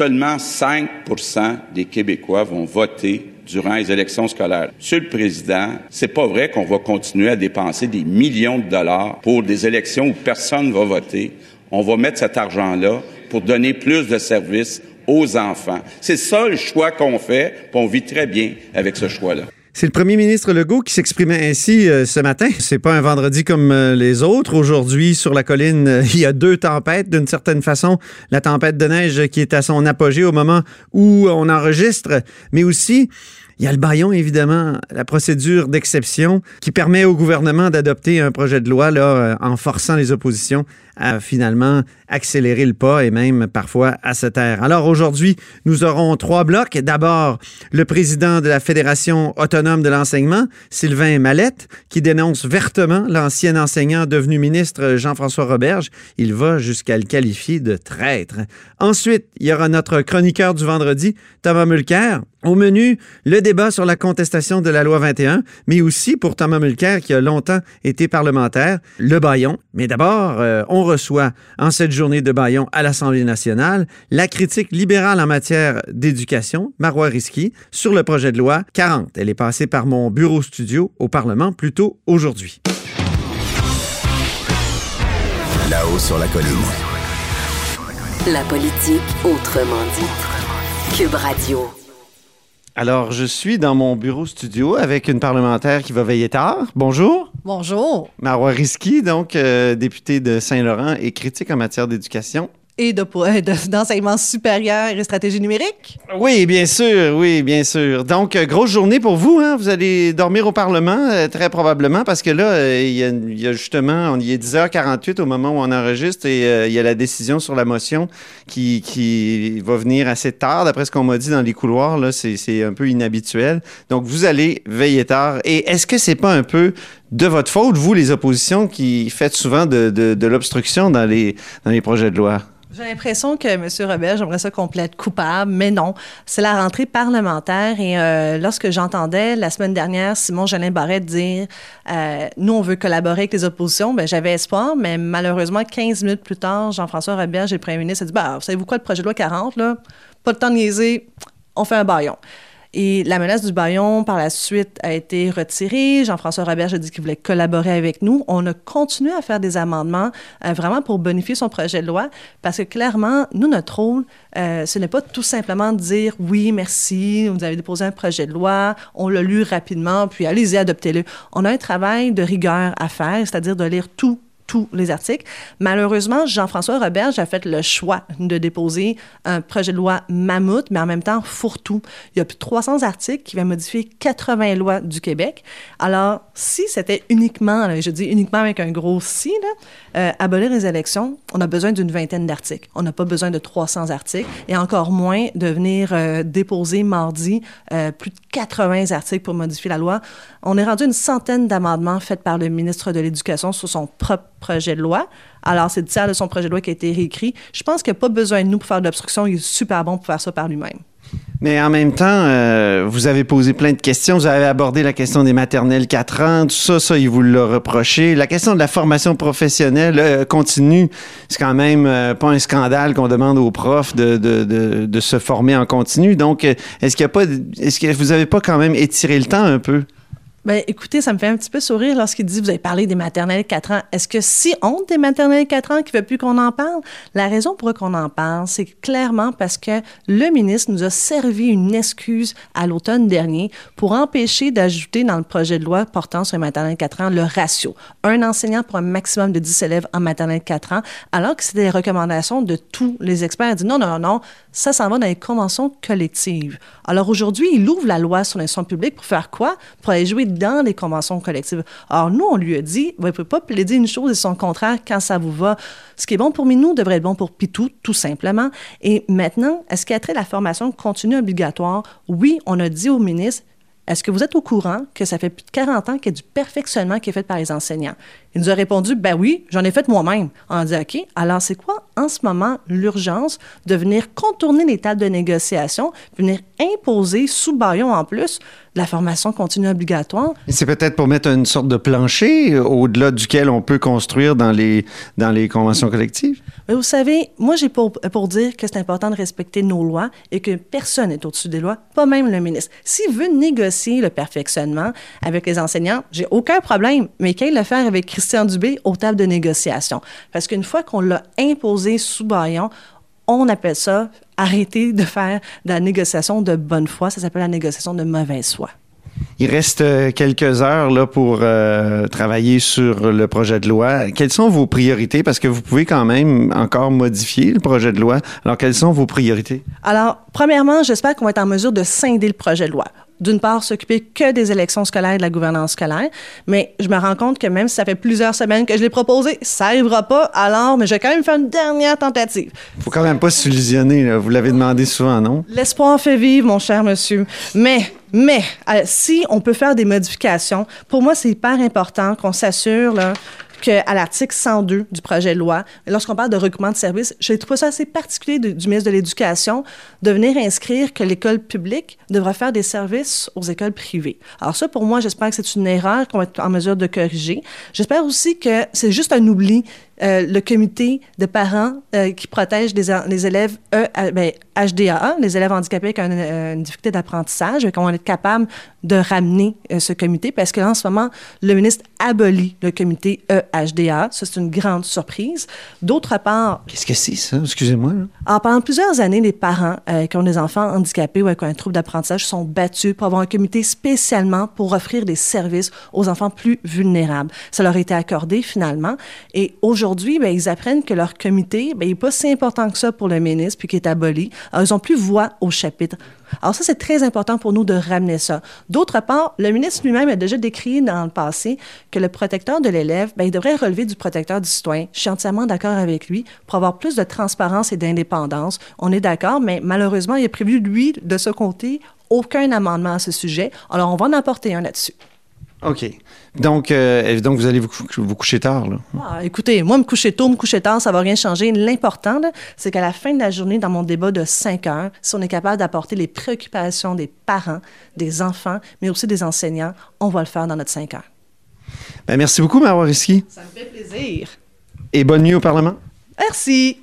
seulement 5% des Québécois vont voter durant les élections scolaires. Monsieur le Président, c'est pas vrai qu'on va continuer à dépenser des millions de dollars pour des élections où personne ne va voter. On va mettre cet argent-là pour donner plus de services aux enfants. C'est ça le choix qu'on fait, puis on vit très bien avec ce choix-là. C'est le premier ministre Legault qui s'exprimait ainsi euh, ce matin. C'est pas un vendredi comme euh, les autres. Aujourd'hui, sur la colline, euh, il y a deux tempêtes d'une certaine façon. La tempête de neige qui est à son apogée au moment où on enregistre, mais aussi il y a le baillon, évidemment, la procédure d'exception qui permet au gouvernement d'adopter un projet de loi là, en forçant les oppositions à finalement accélérer le pas et même parfois à se taire. Alors aujourd'hui, nous aurons trois blocs. D'abord, le président de la Fédération autonome de l'enseignement, Sylvain Mallette, qui dénonce vertement l'ancien enseignant devenu ministre Jean-François Roberge. Il va jusqu'à le qualifier de traître. Ensuite, il y aura notre chroniqueur du vendredi, Thomas Mulcair. Au menu, le débat sur la contestation de la loi 21, mais aussi pour Thomas Mulcair, qui a longtemps été parlementaire, le baillon. Mais d'abord, euh, on reçoit en cette journée de Bayon à l'Assemblée nationale la critique libérale en matière d'éducation, Marois Risky, sur le projet de loi 40. Elle est passée par mon bureau studio au Parlement plus tôt aujourd'hui. Là-haut sur la colline. La politique autrement dit. Cube Radio. Alors, je suis dans mon bureau studio avec une parlementaire qui va veiller tard. Bonjour. Bonjour. Marois Risky, donc euh, députée de Saint-Laurent et critique en matière d'éducation et d'enseignement supérieur et stratégie numérique? Oui, bien sûr, oui, bien sûr. Donc, euh, grosse journée pour vous, hein? Vous allez dormir au Parlement, euh, très probablement, parce que là, euh, il y, a justement, on y est 10h48 au moment où on enregistre et il y a la décision sur la motion qui, va venir assez tard, d'après ce qu'on m'a dit dans les couloirs, c'est un peu inhabituel. Donc, vous allez veiller tard. Et est-ce que c'est pas un peu de votre faute, vous, les oppositions, qui faites souvent de, de, l'obstruction dans les, dans les projets de loi? J'ai l'impression que M. Robert, j'aimerais ça qu'on plaide coupable, mais non. C'est la rentrée parlementaire et euh, lorsque j'entendais la semaine dernière Simon Jolin Barrette dire euh, nous, on veut collaborer avec les oppositions, ben, j'avais espoir, mais malheureusement, 15 minutes plus tard, Jean-François Robert, j'ai le premier ministre, a dit bah, savez-vous quoi, le projet de loi 40, là, pas le temps de niaiser, on fait un baillon. Et la menace du baillon, par la suite, a été retirée. Jean-François Robert a dit qu'il voulait collaborer avec nous. On a continué à faire des amendements euh, vraiment pour bonifier son projet de loi parce que clairement, nous, notre rôle, euh, ce n'est pas tout simplement de dire oui, merci, vous avez déposé un projet de loi, on l'a lu rapidement, puis allez-y, adoptez-le. On a un travail de rigueur à faire, c'est-à-dire de lire tout tous les articles. Malheureusement, Jean-François Robert a fait le choix de déposer un projet de loi mammouth, mais en même temps fourre-tout. Il y a plus de 300 articles qui vont modifier 80 lois du Québec. Alors, si c'était uniquement, je dis uniquement avec un gros si, euh, abolir les élections, on a besoin d'une vingtaine d'articles. On n'a pas besoin de 300 articles et encore moins de venir euh, déposer mardi euh, plus de 80 articles pour modifier la loi. On est rendu une centaine d'amendements faits par le ministre de l'Éducation sur son propre projet de loi. Alors, c'est le tiers de son projet de loi qui a été réécrit. Je pense qu'il n'y a pas besoin de nous pour faire de l'obstruction. Il est super bon pour faire ça par lui-même. Mais en même temps, euh, vous avez posé plein de questions. Vous avez abordé la question des maternelles 4 ans, tout ça, ça, il vous l'a reproché. La question de la formation professionnelle euh, continue. C'est quand même euh, pas un scandale qu'on demande aux profs de, se former en continu. Donc, est-ce qu'il y a pas, est-ce que vous n'avez pas quand même étiré le temps un peu? Ben, écoutez, ça me fait un petit peu sourire lorsqu'il dit, vous avez parlé des maternelles 4 ans. Est-ce que si honte des maternelles 4 ans qui ne veut plus qu'on en parle? La raison pour laquelle on en parle, c'est clairement parce que le ministre nous a servi une excuse à l'automne dernier pour empêcher d'ajouter dans le projet de loi portant sur les maternelles 4 ans le ratio. Un enseignant pour un maximum de 10 élèves en maternelle 4 ans, alors que c'était les recommandations de tous les experts. Il dit non, non, non, ça s'en va dans les conventions collectives. Alors aujourd'hui, il ouvre la loi sur l'instruction publique pour faire quoi? Pour aller jouer dans les conventions collectives. Alors, nous, on lui a dit, vous ne pouvez pas plaider une chose et son contraire quand ça vous va. Ce qui est bon pour Minou devrait être bon pour Pitou, tout simplement. Et maintenant, est-ce qu'il y a trait la formation continue obligatoire? Oui, on a dit au ministre, est-ce que vous êtes au courant que ça fait plus de 40 ans qu'il y a du perfectionnement qui est fait par les enseignants? Il nous a répondu, ben oui, j'en ai fait moi-même. On a dit, OK, alors c'est quoi en ce moment l'urgence de venir contourner les tables de négociation, venir imposer sous baillon en plus de la formation continue obligatoire? C'est peut-être pour mettre une sorte de plancher au-delà duquel on peut construire dans les, dans les conventions collectives? Mais vous savez, moi j'ai pour, pour dire que c'est important de respecter nos lois et que personne n'est au-dessus des lois, pas même le ministre. S'il veut négocier le perfectionnement avec les enseignants, j'ai aucun problème, mais qu'il le faire avec Christian Dubé aux tables de négociation. Parce qu'une fois qu'on l'a imposé sous baillon, on appelle ça arrêter de faire de la négociation de bonne foi. Ça s'appelle la négociation de mauvaise foi. Il reste euh, quelques heures là, pour euh, travailler sur le projet de loi. Quelles sont vos priorités? Parce que vous pouvez quand même encore modifier le projet de loi. Alors, quelles sont vos priorités? Alors, premièrement, j'espère qu'on va être en mesure de scinder le projet de loi d'une part, s'occuper que des élections scolaires et de la gouvernance scolaire. Mais je me rends compte que même si ça fait plusieurs semaines que je l'ai proposé, ça n'arrivera pas. Alors, mais je vais quand même faire une dernière tentative. Faut quand même pas s'illusionner. Vous l'avez demandé souvent, non? L'espoir fait vivre, mon cher monsieur. Mais, mais, euh, si on peut faire des modifications, pour moi, c'est hyper important qu'on s'assure, là, qu'à l'article 102 du projet de loi, lorsqu'on parle de regroupement de services, je trouve ça assez particulier du ministre de l'Éducation de venir inscrire que l'école publique devra faire des services aux écoles privées. Alors ça, pour moi, j'espère que c'est une erreur qu'on va être en mesure de corriger. J'espère aussi que c'est juste un oubli euh, le comité de parents euh, qui protège les, les élèves e, ben, HDAA, les élèves handicapés avec euh, une, difficulté d'apprentissage, qu'on va être capable de ramener ce comité parce qu'en ce moment, le ministre abolit le comité EHDA. Ça, c'est une grande surprise. D'autre part... Qu'est-ce que c'est, ça? Excusez-moi. Alors, pendant plusieurs années, les parents qui ont des enfants handicapés ou avec un trouble d'apprentissage sont battus pour avoir un comité spécialement pour offrir des services aux enfants plus vulnérables. Ça leur a été accordé finalement. Et aujourd'hui, aujourd'hui, ben, ils apprennent que leur comité ben, n'est pas si important que ça pour le ministre, puis qu'il est aboli. Alors, ils n'ont plus voix au chapitre. Alors ça, c'est très important pour nous de ramener ça. D'autre part, le ministre lui-même a déjà décrit dans le passé que le protecteur de l'élève, ben, il devrait relever du protecteur du citoyen. Je suis entièrement d'accord avec lui pour avoir plus de transparence et d'indépendance. On est d'accord, mais malheureusement, il a prévu, lui, de ce côté, aucun amendement à ce sujet. Alors, on va en apporter un là-dessus. OK. Donc, euh, donc vous allez vous, vous coucher tard, là? Ah, écoutez, moi, me coucher tôt, me coucher tard, ça va rien changer. L'important, c'est qu'à la fin de la journée, dans mon débat de 5 heures, si on est capable d'apporter les préoccupations des parents, des enfants, mais aussi des enseignants, on va le faire dans notre 5 heures. Bien, merci beaucoup, Marois Risky. Ça me fait plaisir. Et bonne nuit au Parlement. Merci.